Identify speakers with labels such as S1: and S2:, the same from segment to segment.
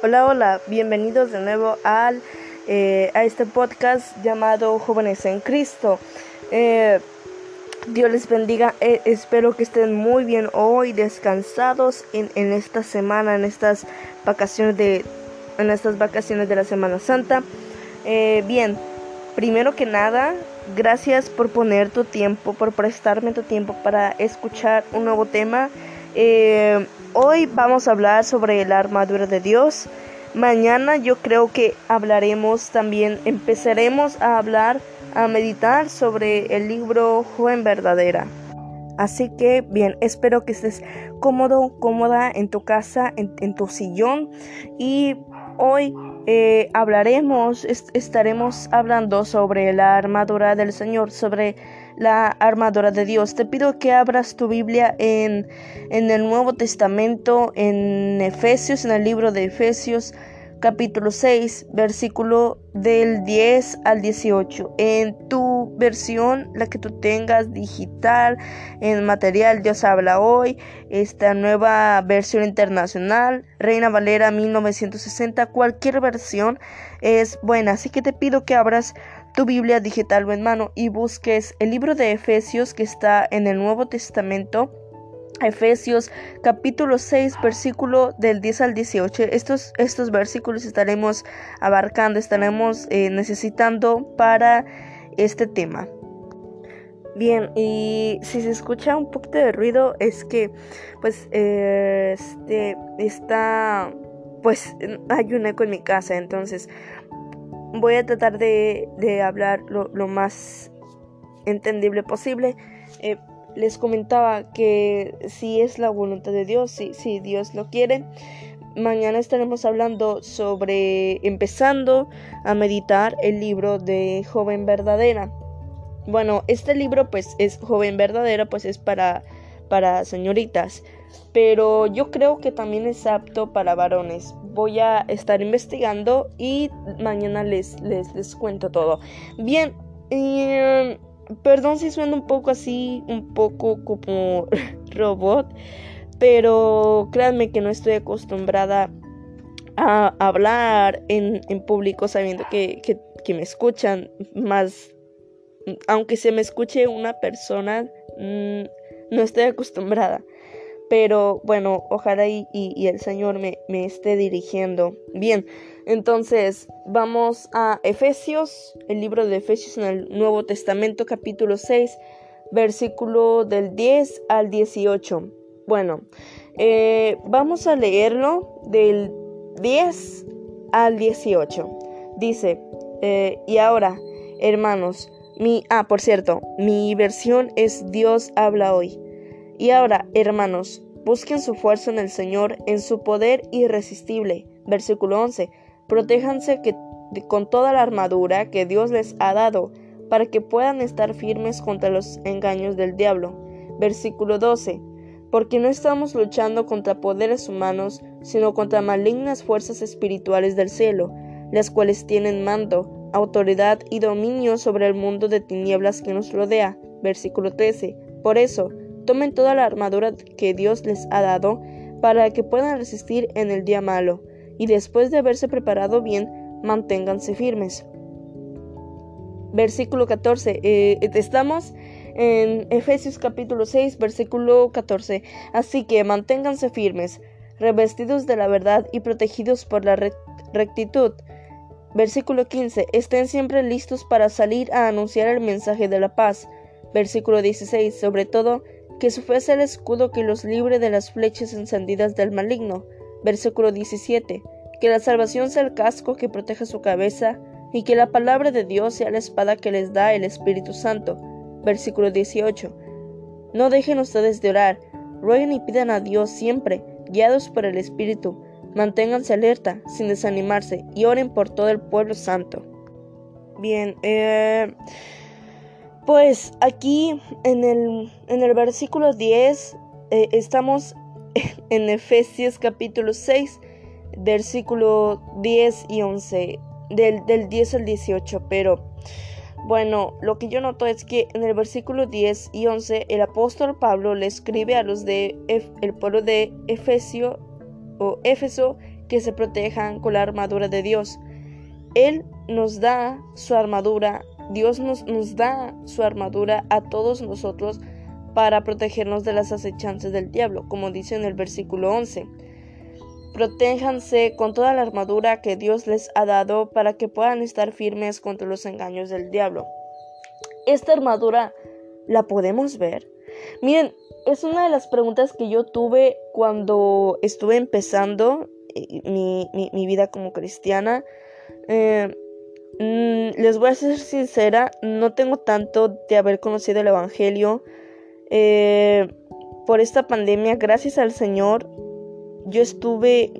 S1: Hola, hola, bienvenidos de nuevo al, eh, a este podcast llamado Jóvenes en Cristo. Eh, Dios les bendiga, eh, espero que estén muy bien hoy, descansados en, en, esta semana, en estas vacaciones de, en estas vacaciones de la Semana Santa. bien, primero que nada, gracias por poner tu tiempo, por prestarme tu tiempo para escuchar un nuevo tema. Hoy vamos a hablar sobre la armadura de Dios. Mañana yo creo que hablaremos también, empezaremos a hablar, a meditar sobre el libro Joven Verdadera. Así que bien, espero que estés cómodo, cómoda en tu casa, en, tu sillón. Y hoy eh, hablaremos, estaremos hablando sobre la armadura del Señor, sobre la armadura de Dios. Te pido que abras tu Biblia en, en el Nuevo Testamento, en Efesios, en el libro de Efesios capítulo 6, versículo del 10 al 18. En tu versión, la que tú tengas digital, en material Dios habla hoy, esta nueva versión internacional, Reina Valera 1960, cualquier versión es buena. Así que te pido que abras tu Biblia digital o en mano y busques el libro de Efesios que está en el Nuevo Testamento. Efesios capítulo 6 versículo del 10 al 18. Estos, estos versículos estaremos abarcando, estaremos eh, necesitando para este tema. Bien, y si se escucha un poquito de ruido es que pues eh, este está pues hay un eco en mi casa, entonces voy a tratar de, hablar lo, más entendible posible. Eh, les comentaba que si es la voluntad de Dios, si, si Dios lo quiere, mañana estaremos hablando sobre empezando a meditar el libro de Joven Verdadera. Bueno, este libro pues es Joven Verdadera, pues es para, para señoritas, pero yo creo que también es apto para varones voy a estar investigando y mañana les, les, les cuento todo. Bien, em, perdón si suena un poco así, un poco como robot, pero créanme que no estoy acostumbrada a hablar en, en público sabiendo que, que, me escuchan más, aunque se me escuche una persona, mm, no estoy acostumbrada. Pero bueno, ojalá y, el Señor me, me, esté dirigiendo. Bien, entonces vamos a Efesios, el libro de Efesios en el Nuevo Testamento, capítulo 6, versículo del 10 al 18. Bueno, eh, vamos a leerlo del 10 al 18. Dice, eh, y ahora, hermanos, mi, ah, por cierto, mi versión es Dios habla hoy. Y ahora, hermanos, busquen su fuerza en el Señor, en su poder irresistible. Versículo 11. Protéjanse que, con toda la armadura que Dios les ha dado, para que puedan estar firmes contra los engaños del diablo. Versículo 12. Porque no estamos luchando contra poderes humanos, sino contra malignas fuerzas espirituales del cielo, las cuales tienen mando, autoridad y dominio sobre el mundo de tinieblas que nos rodea. Versículo 13. Por eso, Tomen toda la armadura que Dios les ha dado para que puedan resistir en el día malo, y después de haberse preparado bien, manténganse firmes. Versículo 14. Eh, estamos en Efesios capítulo 6, versículo 14. Así que manténganse firmes, revestidos de la verdad y protegidos por la rectitud. Versículo 15. Estén siempre listos para salir a anunciar el mensaje de la paz. Versículo 16. Sobre todo, que su fe sea el escudo que los libre de las flechas encendidas del maligno. Versículo 17. Que la salvación sea el casco que proteja su cabeza, y que la palabra de Dios sea la espada que les da el Espíritu Santo. Versículo 18. No dejen ustedes de orar, rueguen y pidan a Dios siempre, guiados por el Espíritu. Manténganse alerta, sin desanimarse, y oren por todo el pueblo santo. Bien, eh. Pues aquí en el, en el versículo 10 eh, estamos en Efesios capítulo 6, versículo 10 y 11, del, del 10 al 18, pero bueno, lo que yo noto es que en el versículo 10 y 11 el apóstol Pablo le escribe a los de el pueblo de Efesio o Éfeso que se protejan con la armadura de Dios. Él nos da su armadura, Dios nos, da su armadura a todos nosotros para protegernos de las acechanzas del diablo, como dice en el versículo 11. Protéjanse con toda la armadura que Dios les ha dado para que puedan estar firmes contra los engaños del diablo. Esta armadura la podemos ver. Miren, es una de las preguntas que yo tuve cuando estuve empezando eh, mi, vida como cristiana. Eh, mm, les voy a ser sincera, no tengo tanto de haber conocido el Evangelio. Eh, por esta pandemia, gracias al Señor, yo estuve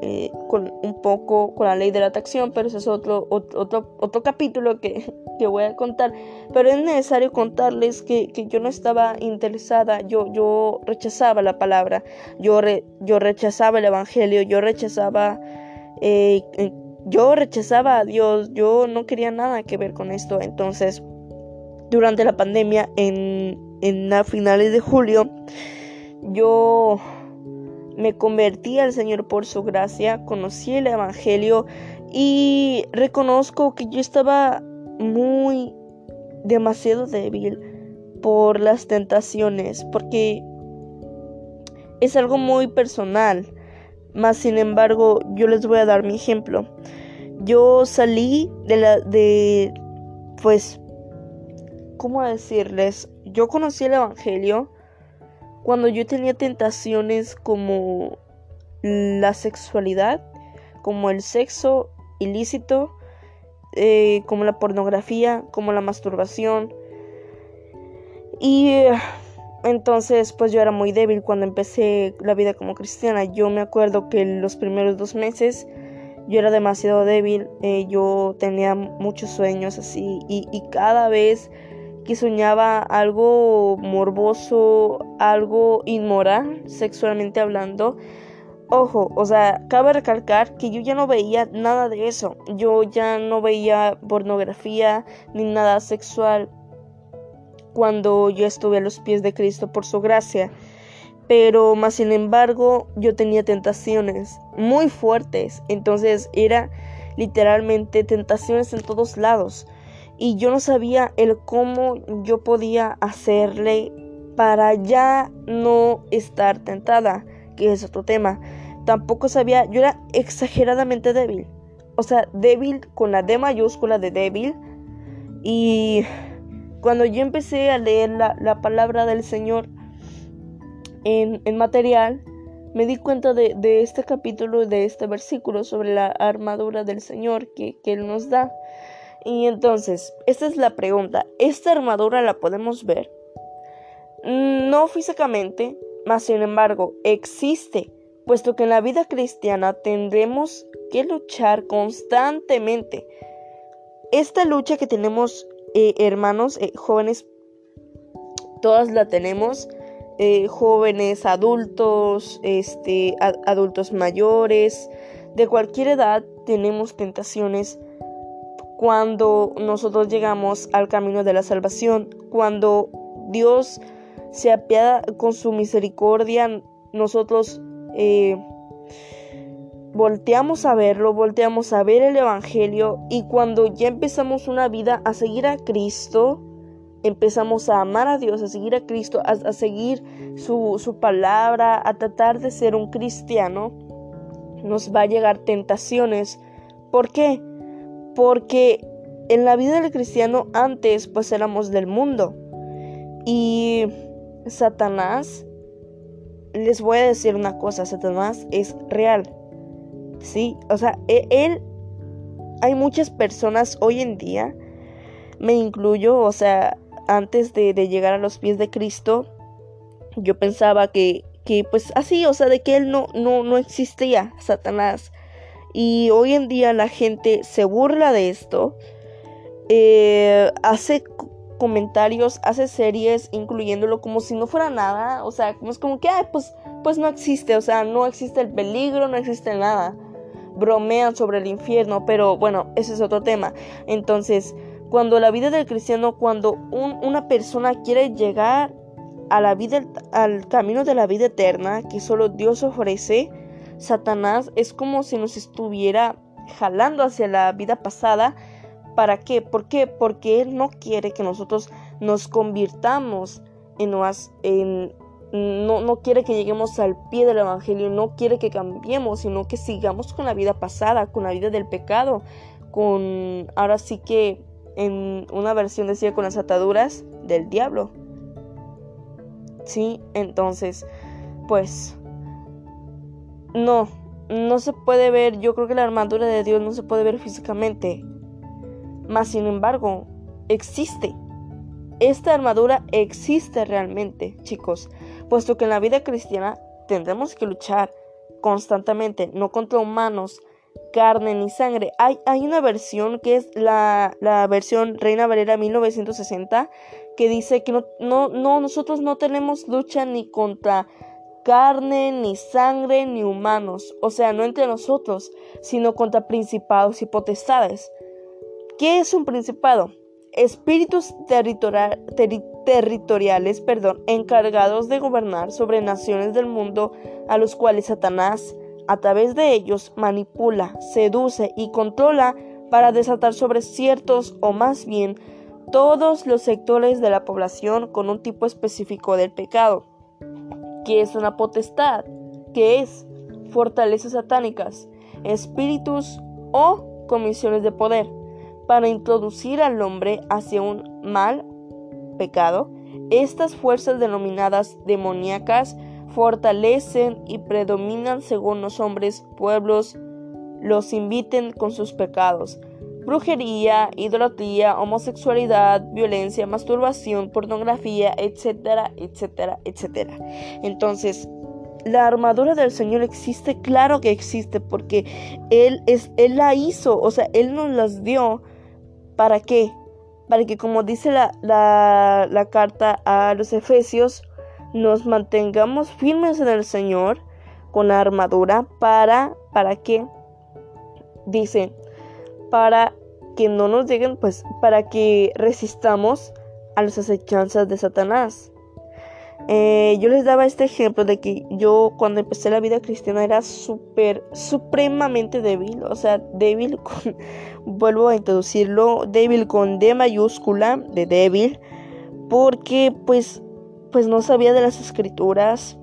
S1: eh, con un poco con la ley de la atracción, pero ese es otro, otro, otro capítulo que, que, voy a contar. Pero es necesario contarles que, que yo no estaba interesada, yo, yo rechazaba la palabra, yo, yo rechazaba el Evangelio, yo rechazaba... Eh, yo rechazaba a Dios, yo no quería nada que ver con esto. Entonces, durante la pandemia, en, a finales de julio, yo me convertí al Señor por su gracia, conocí el Evangelio y reconozco que yo estaba muy demasiado débil por las tentaciones, porque es algo muy personal. Más sin embargo, yo les voy a dar mi ejemplo. Yo salí de la de pues ¿cómo decirles? Yo conocí el evangelio cuando yo tenía tentaciones como la sexualidad, como el sexo ilícito, eh, como la pornografía, como la masturbación. Y entonces pues yo era muy débil cuando empecé la vida como cristiana. Yo me acuerdo que los primeros dos meses yo era demasiado débil, eh, yo tenía muchos sueños así y, y cada vez que soñaba algo morboso, algo inmoral, sexualmente hablando. Ojo, o sea, cabe recalcar que yo ya no veía nada de eso. Yo ya no veía pornografía ni nada sexual cuando yo estuve a los pies de Cristo por su gracia. Pero más sin embargo, yo tenía tentaciones muy fuertes. Entonces era literalmente tentaciones en todos lados y yo no sabía el cómo yo podía hacerle para ya no estar tentada, que es otro tema. Tampoco sabía, yo era exageradamente débil. O sea, débil con la D mayúscula de débil. Y cuando yo empecé a leer la, palabra del Señor en, material, me di cuenta de, este capítulo, de este versículo sobre la armadura del Señor que, que Él nos da. Y entonces, esta es la pregunta. ¿Esta armadura la podemos ver? No físicamente, mas sin embargo, existe, puesto que en la vida cristiana tendremos que luchar constantemente. Esta lucha que tenemos, eh, hermanos, eh, jóvenes, todas la tenemos. Eh, jóvenes, adultos, este, adultos mayores, de cualquier edad tenemos tentaciones cuando nosotros llegamos al camino de la salvación, cuando Dios se apiada con su misericordia, nosotros volteamos a verlo, volteamos a ver el Evangelio y cuando ya empezamos una vida a seguir a Cristo, empezamos a amar a Dios, a seguir a Cristo, a, seguir su, su palabra, a tratar de ser un cristiano, nos va a llegar tentaciones. ¿Por qué? porque en la vida del cristiano antes pues éramos del mundo y Satanás les voy a decir una cosa, Satanás es real. Sí, o sea, e, él hay muchas personas hoy en día, me incluyo, o sea, antes de, llegar a los pies de Cristo, yo pensaba que, que pues así, o sea, de que él no, no, no existía, Satanás. Y hoy en día la gente se burla de esto. Eh, hace comentarios, hace series incluyéndolo como si no fuera nada. O sea, es como que, pues, pues no existe. O sea, no existe el peligro, no existe nada. Bromean sobre el infierno, pero bueno, ese es otro tema. Entonces, cuando la vida del cristiano, cuando una persona quiere llegar a la vida, al camino de la vida eterna que solo Dios ofrece, Satanás es como si nos estuviera jalando hacia la vida pasada. ¿Para qué? ¿Por qué? Porque Él no quiere que nosotros nos convirtamos en, en no, no quiere que lleguemos al pie del Evangelio, no quiere que cambiemos, sino que sigamos con la vida pasada, con la vida del pecado, con, ahora sí que en una versión decía con las ataduras del diablo. Sí, entonces, pues, no, no se puede ver, yo creo que la armadura de Dios no se puede ver físicamente, mas sin embargo, existe. Esta armadura existe realmente, chicos puesto que en la vida cristiana tendremos que luchar constantemente, no contra humanos, carne ni sangre. Hay, hay una versión que es la, la, versión Reina Valera 1960 que dice que no, no, no, nosotros no tenemos lucha ni contra carne, ni sangre, ni humanos, o sea, no entre nosotros, sino contra principados y potestades. ¿Qué es un principado? espíritus territoriales perdón, encargados de gobernar sobre naciones del mundo a los cuales Satanás, a través de ellos, manipula, seduce y controla para desatar sobre ciertos o más bien todos los sectores de la población con un tipo específico del pecado, que es una potestad, que es fortalezas satánicas, espíritus o comisiones de poder para introducir al hombre hacia un mal pecado, estas fuerzas denominadas demoníacas fortalecen y predominan según los hombres, pueblos los inviten con sus pecados. Brujería, idolatría, homosexualidad, violencia, masturbación, pornografía, etcétera, etcétera, etcétera. Entonces, la armadura del Señor existe, claro que existe, porque Él, es, él la hizo, o sea, Él nos las dio ¿Para qué? Para que, como dice la, la, carta a los Efesios, nos mantengamos firmes en el Señor con armadura para, ¿para qué? Dice, para que no nos lleguen, pues, para que resistamos a las acechanzas de Satanás. Eh, yo les daba este ejemplo de que yo cuando empecé la vida cristiana era súper, supremamente débil, o sea, débil con, vuelvo a introducirlo, débil con D mayúscula, de débil, porque pues, pues no sabía de las escrituras,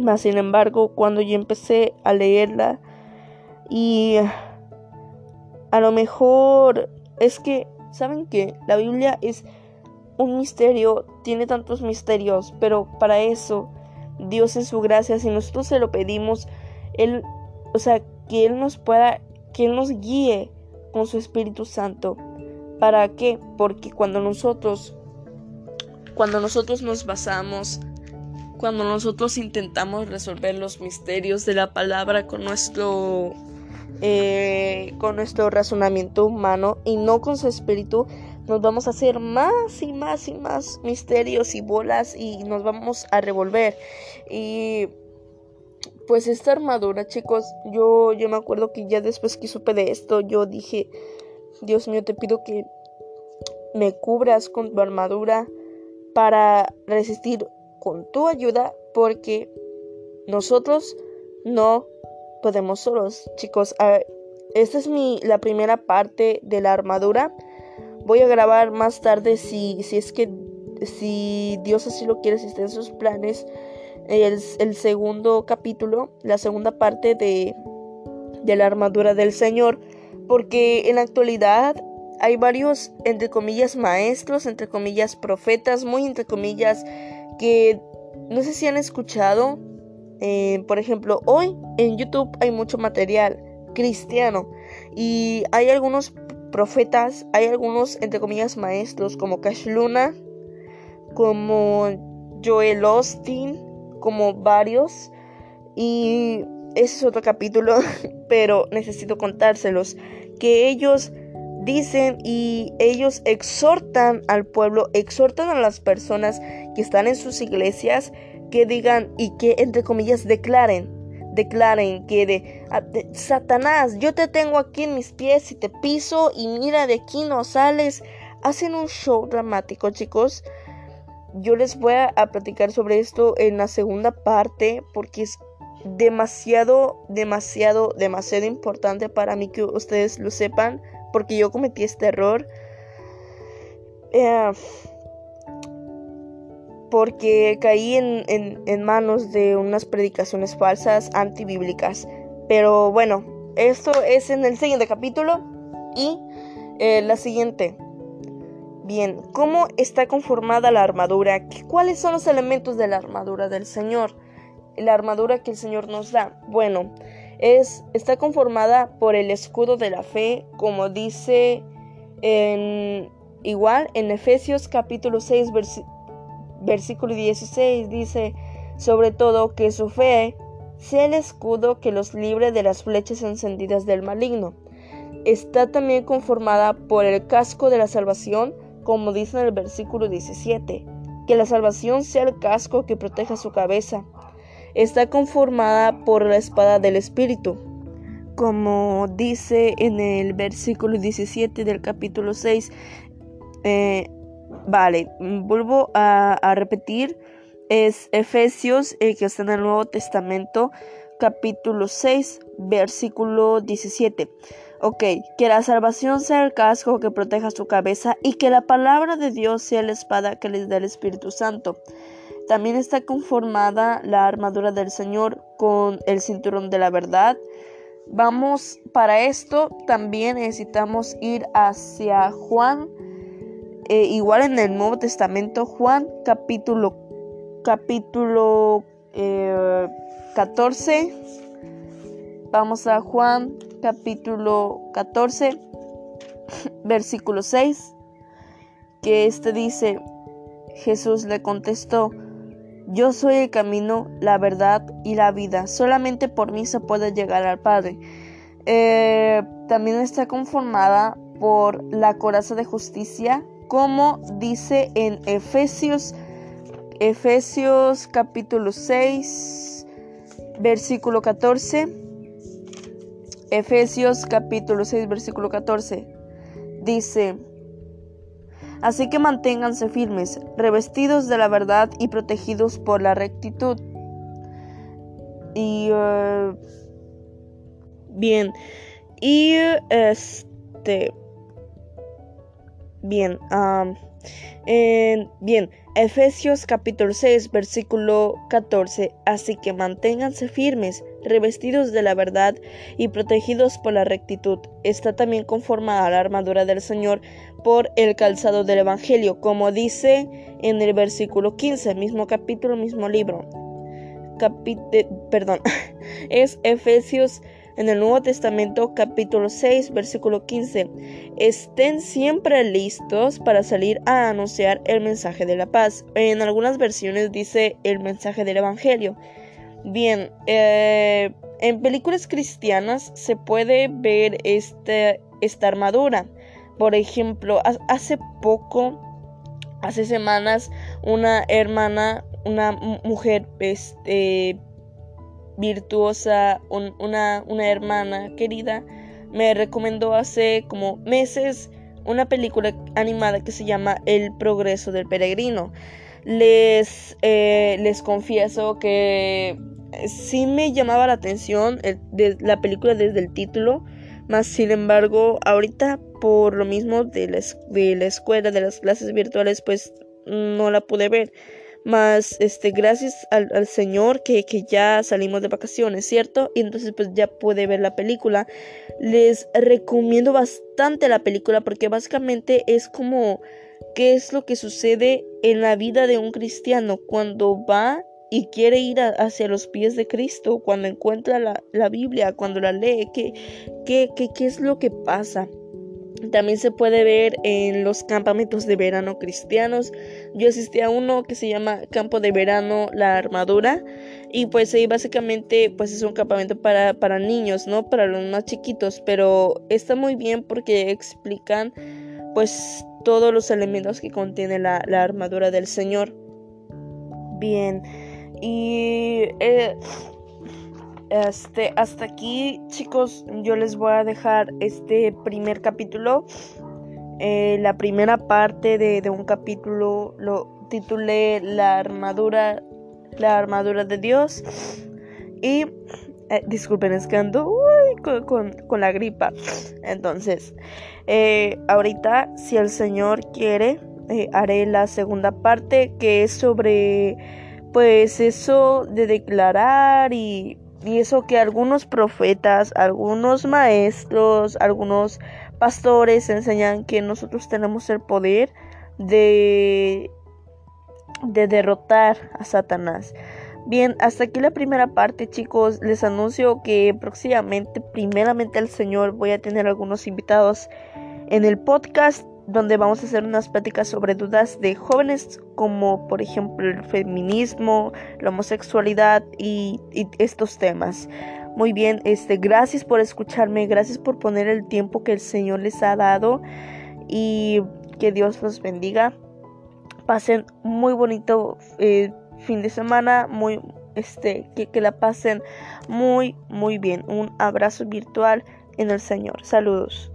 S1: más sin embargo, cuando yo empecé a leerla y a lo mejor es que, ¿saben que La Biblia es un misterio, tiene tantos misterios, pero para eso Dios en su gracia, si nosotros se lo pedimos, Él, o sea, que Él nos pueda, que Él nos guíe con su Espíritu Santo. ¿Para qué? Porque cuando nosotros, cuando nosotros nos basamos, cuando nosotros intentamos resolver los misterios de la palabra con nuestro, eh, con nuestro razonamiento humano y no con su Espíritu, nos vamos a hacer más y más y más misterios y bolas y nos vamos a revolver. Y pues esta armadura, chicos, yo, yo me acuerdo que ya después que supe de esto, yo dije, Dios mío, te pido que me cubras con tu armadura para resistir con tu ayuda, porque nosotros no podemos solos, chicos. esta es mi la primera parte de la armadura. Voy a grabar más tarde si, si es que si Dios así lo quiere, si está en sus planes, el, el segundo capítulo, la segunda parte de, de la armadura del Señor, porque en la actualidad hay varios, entre comillas, maestros, entre comillas, profetas, muy entre comillas, que no sé si han escuchado. Eh, por ejemplo, hoy en YouTube hay mucho material cristiano y hay algunos profetas, hay algunos, entre comillas, maestros como Cash Luna, como Joel Austin, como varios. Y ese es otro capítulo, pero necesito contárselos. Que ellos dicen y ellos exhortan al pueblo, exhortan a las personas que están en sus iglesias que digan y que, entre comillas, declaren declaren que de, Satanás, yo te tengo aquí en mis pies y te piso y mira de aquí no sales. Hacen un show dramático, chicos. Yo les voy a, platicar sobre esto en la segunda parte porque es demasiado, demasiado, demasiado importante para mí que ustedes lo sepan, porque yo cometí este error. Eh, porque caí en, manos de unas predicaciones falsas antibíblicas. Pero bueno, esto es en el siguiente capítulo y eh, la siguiente. Bien, ¿cómo está conformada la armadura? ¿Cuáles son los elementos de la armadura del Señor? La armadura que el Señor nos da. Bueno, es, está conformada por el escudo de la fe, como dice en, igual en Efesios capítulo 6, versículo versículo 16 dice, sobre todo que su fe sea el escudo que los libre de las flechas encendidas del maligno. Está también conformada por el casco de la salvación, como dice en el versículo 17, que la salvación sea el casco que proteja su cabeza. Está conformada por la espada del Espíritu, como dice en el versículo 17 del capítulo 6, eh, Vale, vuelvo a, repetir. Es Efesios, que está en el Nuevo Testamento, capítulo 6, versículo 17. Ok, que la salvación sea el casco que proteja su cabeza y que la palabra de Dios sea la espada que les da el Espíritu Santo. También está conformada la armadura del Señor con el cinturón de la verdad. Vamos, para esto también necesitamos ir hacia Juan eh, igual en el Nuevo Testamento, Juan capítulo, capítulo 14. Eh, Vamos a Juan capítulo 14, versículo 6, que este dice, Jesús le contestó, yo soy el camino, la verdad y la vida. Solamente por mí se puede llegar al Padre. Eh, también está conformada por la coraza de justicia, como dice en Efesios, Efesios capítulo 6, versículo 14. Efesios capítulo 6, versículo 14. Dice, Así que manténganse firmes, revestidos de la verdad y protegidos por la rectitud. Y uh, bien, y este Bien, bien, Efesios capítulo 6, versículo 14. Así que manténganse firmes, revestidos de la verdad y protegidos por la rectitud. Está también conformada la armadura del Señor por el calzado del Evangelio, como dice en el versículo 15, mismo capítulo, mismo libro. perdón, es Efesios en el Nuevo Testamento capítulo 6 versículo 15. Estén siempre listos para salir a anunciar el mensaje de la paz. En algunas versiones dice el mensaje del Evangelio. Bien, eh, en películas cristianas se puede ver este, esta armadura. Por ejemplo, hace poco, hace semanas, una hermana, una mujer, este, virtuosa, una, una hermana querida, me recomendó hace como meses una película animada que se llama El progreso del peregrino. Les, eh, les confieso que sí me llamaba la atención la película desde el título, más sin embargo ahorita por lo mismo de la, de la escuela, de las clases virtuales, pues no la pude ver. Más, este, gracias al, Señor que, que, ya salimos de vacaciones, ¿cierto? Y entonces pues ya puede ver la película. Les recomiendo bastante la película porque básicamente es como qué es lo que sucede en la vida de un cristiano cuando va y quiere ir hacia los pies de Cristo, cuando encuentra la, la Biblia, cuando la lee, qué, qué, qué, qué es lo que pasa. También se puede ver en los campamentos de verano cristianos. Yo asistí a uno que se llama Campo de Verano La Armadura. Y pues ahí básicamente pues es un campamento para, para niños, ¿no? Para los más chiquitos. Pero está muy bien porque explican pues todos los elementos que contiene la, armadura del Señor. Bien. Y... Eh, este, hasta aquí, chicos, yo les voy a dejar este primer capítulo. Eh, la primera parte de, un capítulo lo titulé La armadura, la armadura de Dios. Y eh, disculpen, es que ando con, la gripa. Entonces, eh, ahorita, si el Señor quiere, eh, haré la segunda parte que es sobre, pues, eso de declarar y, y eso que algunos profetas, algunos maestros, algunos pastores enseñan que nosotros tenemos el poder de, de derrotar a Satanás. Bien, hasta aquí la primera parte, chicos. Les anuncio que próximamente, primeramente el Señor, voy a tener algunos invitados en el podcast donde vamos a hacer unas pláticas sobre dudas de jóvenes como por ejemplo el feminismo, la homosexualidad y, estos temas. Muy bien, este, gracias por escucharme, gracias por poner el tiempo que el Señor les ha dado y que Dios los bendiga. Pasen muy bonito eh, fin de semana, muy este, que la pasen muy, muy bien. Un abrazo virtual en el Señor. Saludos.